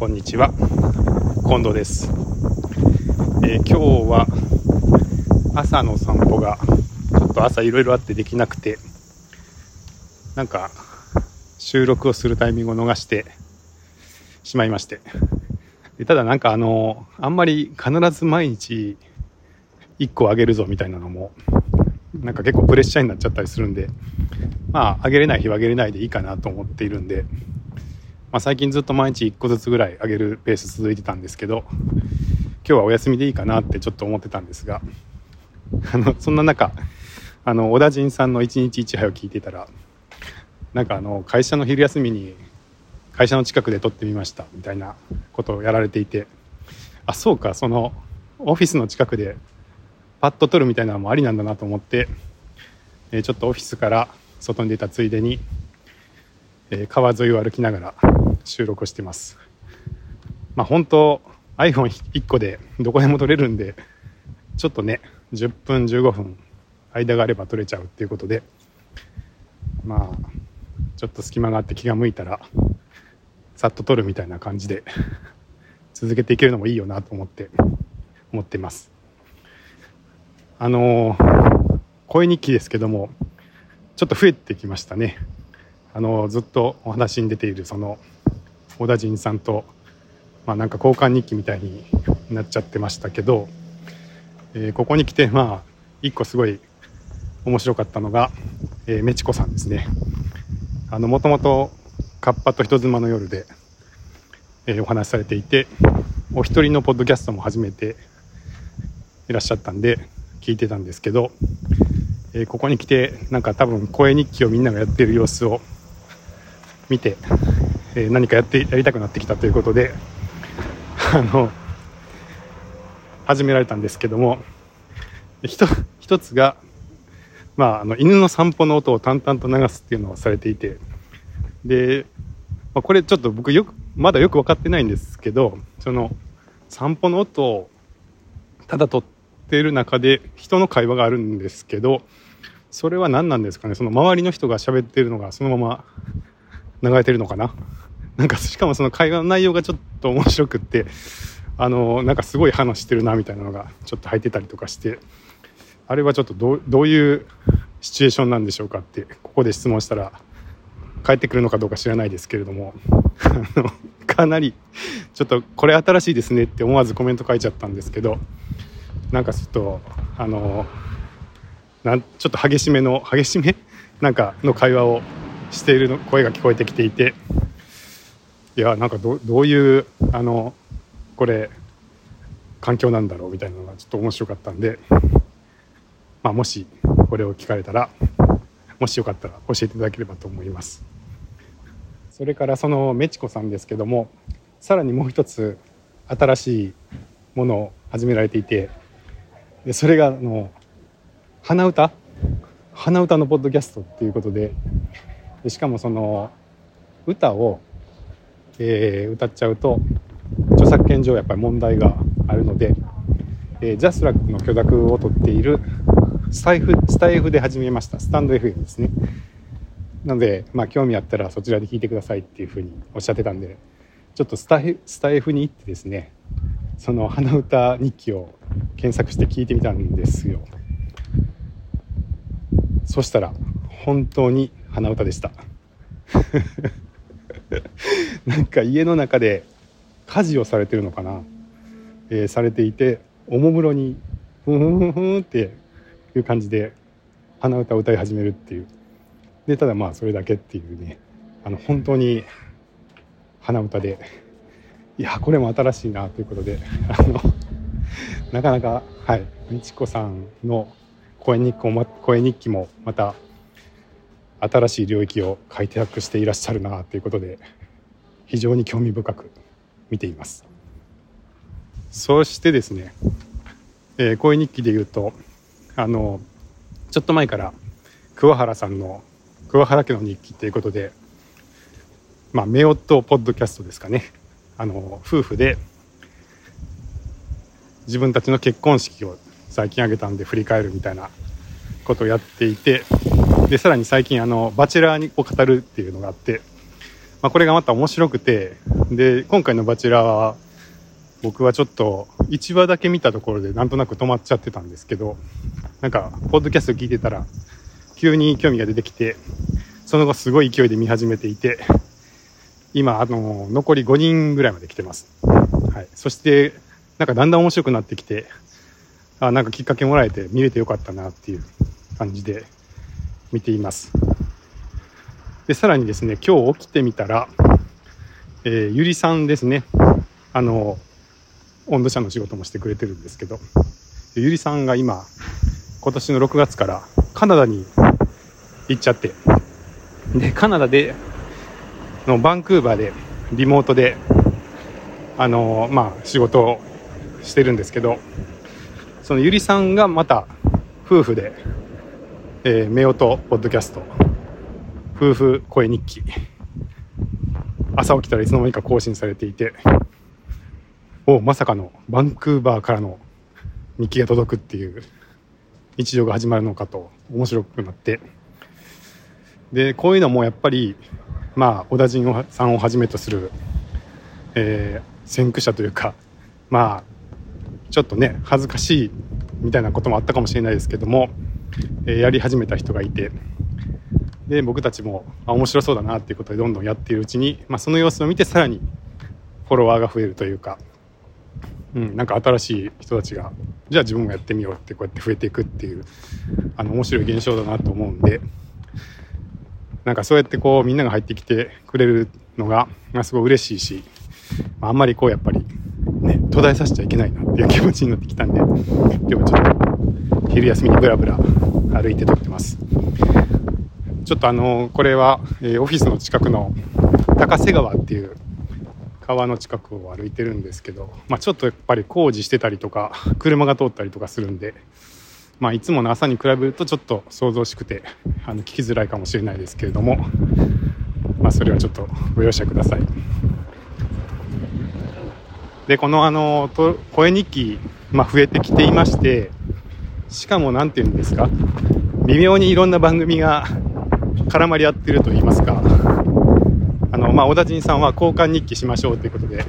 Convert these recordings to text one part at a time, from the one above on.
こんにちは。近藤です、えー、今日は朝の散歩がちょっと朝いろいろあってできなくてなんか収録をするタイミングを逃してしまいまして。でただなんかあのあんまり必ず毎日1個あげるぞみたいなのもなんか結構プレッシャーになっちゃったりするんでまああげれない日はあげれないでいいかなと思っているんでまあ、最近ずっと毎日1個ずつぐらい上げるペース続いてたんですけど今日はお休みでいいかなってちょっと思ってたんですがあのそんな中あの小田陣さんの1日1杯を聞いてたらなんかあの会社の昼休みに会社の近くで撮ってみましたみたいなことをやられていてあそうかそのオフィスの近くでパッと撮るみたいなのもありなんだなと思って、えちょっとオフィスから外に出たついでに、え川沿いを歩きながら収録してます。まあ本当 iPhone1 個でどこでも撮れるんで、ちょっとね、10分15分間があれば撮れちゃうっていうことで、まあ、ちょっと隙間があって気が向いたら、さっと撮るみたいな感じで続けていけるのもいいよなと思って、思ってます。あのー、声日記ですけども、ちょっと増えてきましたね。あのー、ずっとお話に出ているその小田陣さんと、まあ、なんか交換日記みたいになっちゃってましたけど、えー、ここに来てまあ一個すごい面白かったのが、えー、メチコさんですね。あのもともとカッパと人妻の夜で、えー、お話しされていてお一人のポッドキャストも始めていらっしゃったんで聞いてたんですけど、えー、ここに来てなんか多分声日記をみんながやってる様子を見てえー、何かやってやりたくなってきたということで あの始められたんですけども一つが、まあ、あの犬の散歩の音を淡々と流すっていうのをされていてで、まあ、これちょっと僕よくまだよく分かってないんですけどその散歩の音をただ撮ってる中で人の会話があるんですけどそれは何なんですかね？その周りの人が喋ってるのがそのまま流れてるのかな？なんかしかもその会話の内容がちょっと面白くってあのなんかすごい話してるなみたいなのがちょっと入ってたりとかしてあれはちょっとどういうシチュエーションなんでしょうかってここで質問したら返ってくるのかどうか知らないですけれども かなりちょっとこれ新しいですねって思わずコメント書いちゃったんですけどなんかちょっとあのなちょっと激しめの激しめ？なんかの会話をしている声が聞こえてきていて。いやなんかどどういうあのこれ環境なんだろうみたいなのがちょっと面白かったんで、まあ、もしこれを聞かれたらもしよかったら教えていただければと思います。それからそのメチコさんですけどもさらにもう一つ新しいものを始められていてでそれがあの鼻歌？鼻歌のポッドキャストっていうことででしかもその歌を、えー、歌っちゃうと著作権上やっぱり問題があるので、えー、ジャスラックの許諾を取っているスタイフスタイフで始めました。スタンド FM ですね。なので、まあ、興味あったらそちらで聞いてくださいっていうふうにおっしゃってたんでちょっとスタイスタイフに行ってですねその鼻歌日記を検索して聞いてみたんですよ。そしたら本当に鼻歌でした。なんか家の中で家事をされてるのかな、えー、されていておもむろにふんふんふんふんっていう感じで鼻歌を歌い始めるっていう。でただまあそれだけっていうねあの本当に鼻歌でいやこれも新しいなということであのなかなかはい美智子さんの声日記も声日記もまた新しい領域を開拓していらっしゃるなということで非常に興味深く見ています。そしてですね、えー、声日記で言うとあのちょっと前から桑原さんの桑原家の日記ということでまあ夫婦ポッドキャストですかねあの夫婦で自分たちの結婚式を最近挙げたんで振り返るみたいなことをやっていてでさらに最近あのバチェラーを語るっていうのがあってまあ、これがまた面白くてで今回の「バチェラー」は僕はちょっと1話だけ見たところでなんとなく止まっちゃってたんですけどなんかポッドキャスト聞いてたら急に興味が出てきてその後すごい勢いで見始めていて今あの残り5人ぐらいまで来てます、はい、そしてなんかだんだん面白くなってきてあなんかきっかけもらえて見れてよかったなっていう感じで見ています。でさらにですね今日起きてみたら、えー、ゆりさんですね。あの温度車の仕事もしてくれてるんですけどゆりさんが今今年の6月からカナダに行っちゃってでカナダでのバンクーバーでリモートであのまあ仕事をしてるんですけどそのゆりさんがまた夫婦で、えー、夫婦ポッドキャスト。夫婦声日記。朝起きたらいつの間にか更新されていて。おまさかのバンクーバーからの日記が届くっていう日常が始まるのかと面白くなって。でこういうのもやっぱりまあ小田陣さんをはじめとする、えー、先駆者というかまあちょっとね恥ずかしいみたいなこともあったかもしれないですけども、え、やり始めた人がいてで僕たちもあ面白そうだなっていうことでどんどんやっているうちに、まあ、その様子を見てさらにフォロワーが増えるというかうん、なんか新しい人たちがじゃあ自分もやってみようってこうやって増えていくっていうあの面白い現象だなと思うんでなんかそうやってこうみんなが入ってきてくれるのが、まあ、すごい嬉しいし、まあ、あんまりこうやっぱりね途絶えさせちゃいけないなっていう気持ちになってきたんで今日はちょっと昼休みにブラブラ歩いて撮ってますちょっとあのこれは、えー、オフィスの近くの高瀬川っていう川の近くを歩いてるんですけど、まあ、ちょっとやっぱり工事してたりとか車が通ったりとかするんで、まあ、いつもの朝に比べるとちょっと想像しくてあの聞きづらいかもしれないですけれども、まあ、それはちょっとご容赦ください。でこのあの声日記、まあ、増えてきていましてしかも何て言うんですか微妙にいろんな番組が絡まり合ってると言いますかあの、まあ、小田陣さんは交換日記しましょうということで、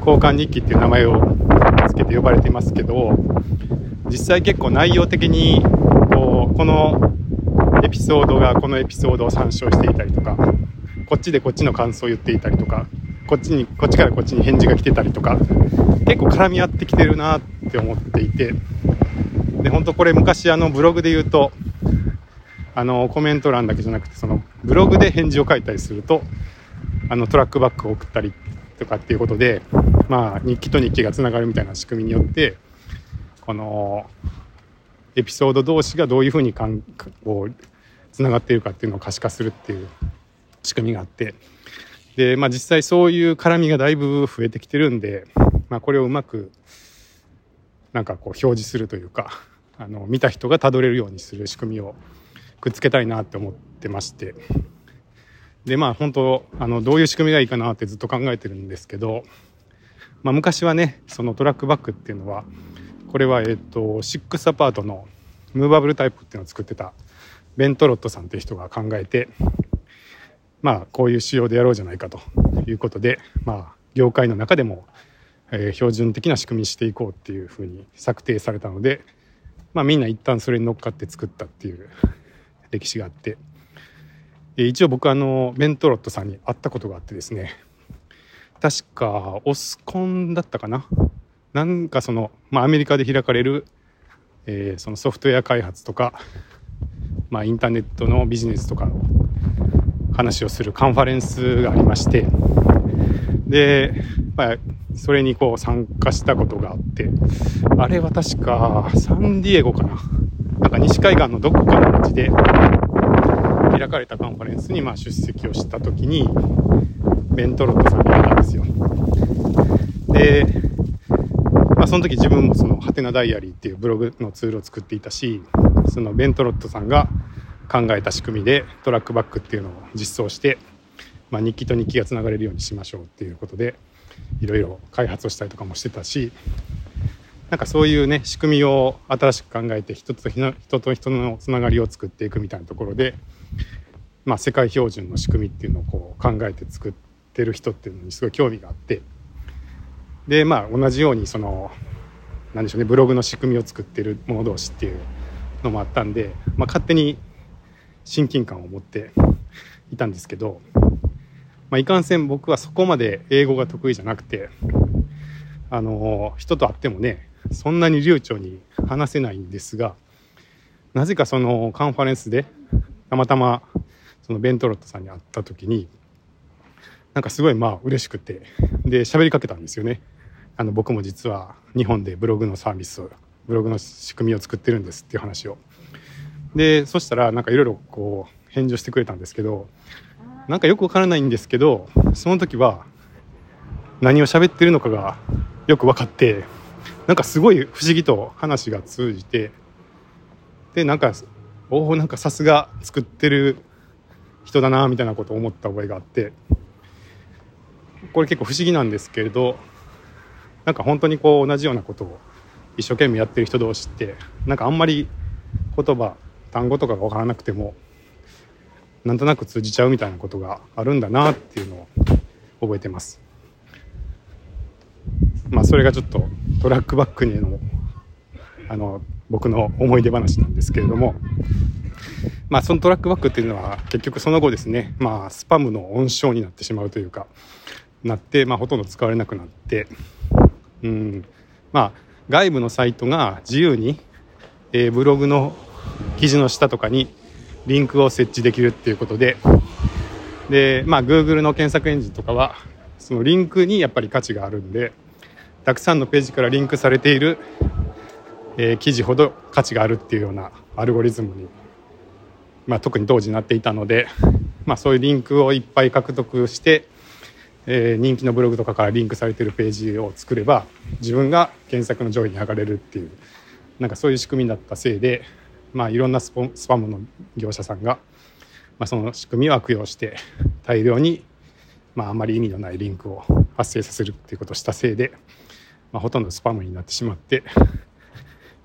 交換日記っていう名前を付けて呼ばれていますけど、実際結構内容的に、こう、このエピソードがこのエピソードを参照していたりとか、こっちでこっちの感想を言っていたりとか、こっちに、こっちからこっちに返事が来てたりとか、結構絡み合ってきてるなって思っていて、で、本当これ昔あのブログで言うと、あのコメント欄だけじゃなくてそのブログで返事を書いたりするとあのトラックバックを送ったりとかっていうことで、まあ、日記と日記がつながるみたいな仕組みによってこのエピソード同士がどういうふうにこうつながっているかっていうのを可視化するっていう仕組みがあってで、まあ、実際そういう絡みがだいぶ増えてきてるんで、まあ、これをうまくなんかこう表示するというかあの見た人がたどれるようにする仕組みをくっつけたいなって思ってまして。でまあ本当あのどういう仕組みがいいかなってずっと考えてるんですけど、まあ、昔はねそのトラックバックっていうのはこれはえっ、とシックスアパートのムーバブルタイプっていうのを作ってたベントロットさんっていう人が考えてまあこういう仕様でやろうじゃないかということでまあ業界の中でも、えー、標準的な仕組みにしていこうっていうふうに策定されたのでまあみんな一旦それに乗っかって作ったっていう 歴史があって。一応僕あのベントロットさんに会ったことがあってですね。確かオスコンだったかな。なんかその、まあ、アメリカで開かれる、えー、そのソフトウェア開発とか、まあ、インターネットのビジネスとかの話をするカンファレンスがありまして。で、まあ、それにこう参加したことがあってあれは確かサンディエゴかな。なんか西海岸のどこかの町で開かれたカンファレンスにまあ出席をした時にベントロットさんがいたんですよ。で、まあ、その時自分もそのハテナダイアリーっていうブログのツールを作っていたしそのベントロットさんが考えた仕組みでトラックバックっていうのを実装して、まあ、日記と日記がつながれるようにしましょうっていうことでいろいろ開発をしたりとかもしてたしなんかそういうね仕組みを新しく考えて人と人と人のつながりを作っていくみたいなところでまあ、世界標準の仕組みっていうのをこう考えて作ってる人っていうのにすごい興味があってでまあ同じようにそのなんでしょうねブログの仕組みを作ってる者同士っていうのもあったんで、まあ、勝手に親近感を持っていたんですけど、まあ、いかんせん僕はそこまで英語が得意じゃなくてあの人と会ってもねそんなに流暢に話せないんですがなぜかそのカンファレンスでたまたまそのベントロットさんに会った時になんかすごいまあ嬉しくてで喋りかけたんですよね。あの僕も実は日本でブログのサービスブログの仕組みを作ってるんですっていう話を。でそしたらなんかいろいろこう返事をしてくれたんですけどなんかよくわからないんですけどその時は何を喋ってるのかがよく分かってなんかすごい不思議と話が通じてでなんかおおなんかさすが作ってる人だなみたいなことを思った覚えがあってこれ結構不思議なんですけれどなんか本当にこう同じようなことを一生懸命やってる人同士ってなんかあんまり言葉単語とかが分からなくてもなんとなく通じちゃうみたいなことがあるんだなっていうのを覚えてます。まあそれがちょっとトラックバックにのあの僕の思い出話なんですけれどもまあそのトラックバックっていうのは結局その後ですねまあスパムの温床になってしまうというかなって、まあ、ほとんど使われなくなってうんまあ外部のサイトが自由に、えー、ブログの記事の下とかにリンクを設置できるっていうことで。でまあ Google の検索エンジンとかはそのリンクにやっぱり価値があるんでたくさんのページからリンクされている、えー、記事ほど価値があるっていうようなアルゴリズムに、まあ、特に当時なっていたので、まあ、そういうリンクをいっぱい獲得して、えー、人気のブログとかからリンクされてるページを作れば自分が検索の上位に上がれるっていうなんかそういう仕組みだったせいで、まあ、いろんなスポスパムの業者さんが、まあ、その仕組みを悪用して大量に、まあ、あまり意味のないリンクを発生させるっていうことをしたせいで。まあ、ほとんどスパムになってしまって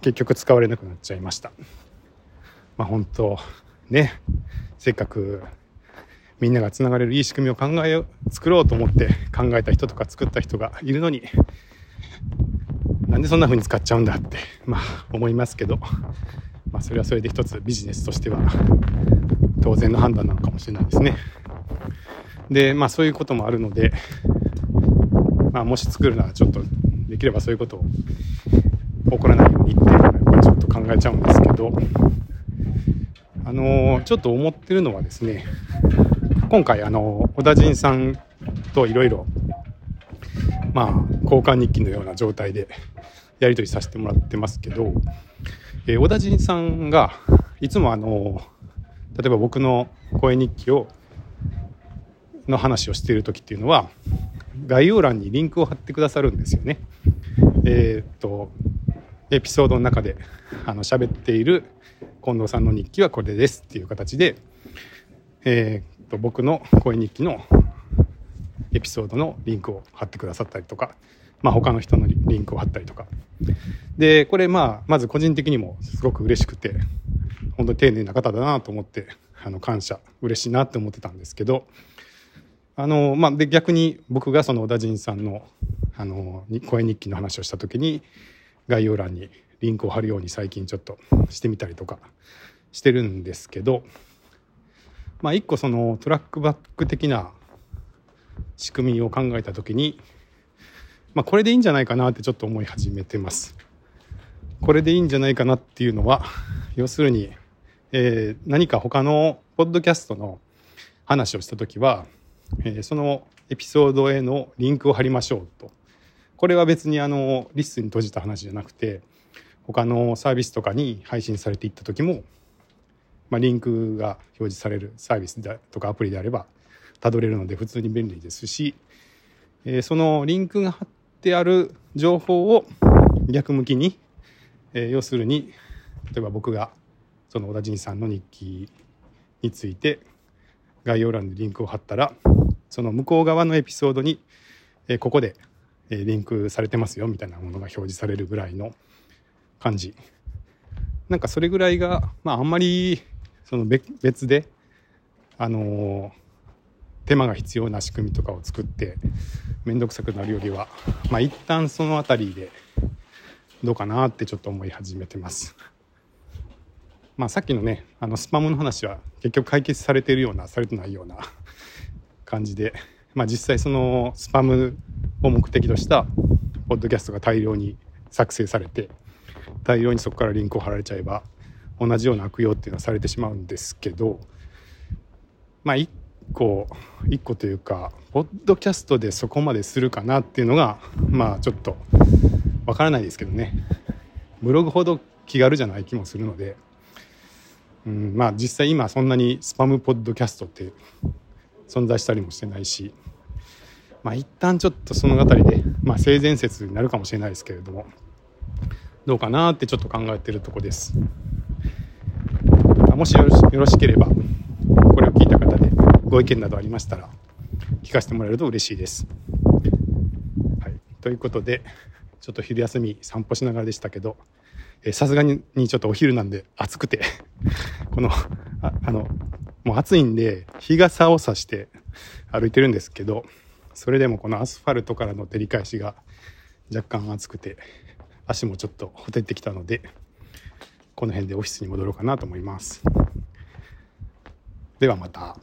結局使われなくなっちゃいました。まあ、本当ねせっかくみんながつながれるいい仕組みを考え作ろうと思って考えた人とか作った人がいるのになんでそんな風に使っちゃうんだってまあ思いますけど、まあ、それはそれで一つビジネスとしては当然の判断なのかもしれないですね。でまあそういうこともあるので、まあ、もし作るならちょっとできればそういうことを起こらないようにっていうのはやっぱりちょっと考えちゃうんですけどあのちょっと思ってるのはですね今回あの小田陣さんといろいろまあ交換日記のような状態でやり取りさせてもらってますけど、えー、小田陣さんがいつもあの例えば僕の声日記をの話をしている時っていうのは概要欄にリンクを貼ってくださるんですよね。えー、っとエピソードの中であの喋っている近藤さんの日記はこれですっていう形で、えー、っと僕の声日記のエピソードのリンクを貼ってくださったりとか、まあ、他の人のリンクを貼ったりとか。でこれまあまず個人的にもすごく嬉しくて本当に丁寧な方だなと思ってあの感謝嬉しいなって思ってたんですけどあの、まあ、で逆に僕がその小田陣さんのあの声日記の話をした時に概要欄にリンクを貼るように最近ちょっとしてみたりとかしてるんですけど、まあ、一個そのトラックバック的な仕組みを考えた時に、まあ、これでいいんじゃないかなってちょっと思い始めてます。これでいいんじゃないかなっていうのは要するに、えー、何か他のポッドキャストの話をした時はえそのエピソードへのリンクを貼りましょうと。これは別にあのリストに閉じた話じゃなくて他のサービスとかに配信されていった時も、まあ、リンクが表示されるサービスだとかアプリであればたどれるので普通に便利ですし、えそのリンクが貼ってある情報を逆向きに、え要するに例えば僕がその小田陣さんの日記について概要欄にリンクを貼ったらその向こう側のエピソードに、えここで、えリンクされてますよみたいなものが表示されるぐらいの感じ。なんかそれぐらいが、まあ、あんまりその別であの手間が必要な仕組みとかを作って面倒くさくなるよりはまあ一旦その辺りでどうかなってちょっと思い始めてます。まあ、さっきのねあのスパムの話は結局解決されてるようなされてないような感じで、まあ、実際そのスパムを目的としたポッドキャストが大量に作成されて大量にそこからリンクを貼られちゃえば同じような悪用っていうのはされてしまうんですけどまあ1個1個というかポッドキャストでそこまでするかなっていうのがまあちょっとわからないですけどね。ブログほど気軽じゃない気もするので、うん、まあ実際今そんなにスパムポッドキャストって存在したりもしてないし。まあ一旦ちょっとその辺りで、まあ、性善説になるかもしれないですけれども。どうかなってちょっと考えてるとこです。もしよろしければご意見などありましたら聞かせてもらえると嬉しいです。はい、ということでちょっと昼休み散歩しながらでしたけどさすがにちょっとお昼なんで暑くて このああのもう暑いんで日傘を差して歩いてるんですけどそれでもこのアスファルトからの照り返しが若干暑くて足もちょっとほてってきたのでこの辺でオフィスに戻ろうかなと思います。ではまた。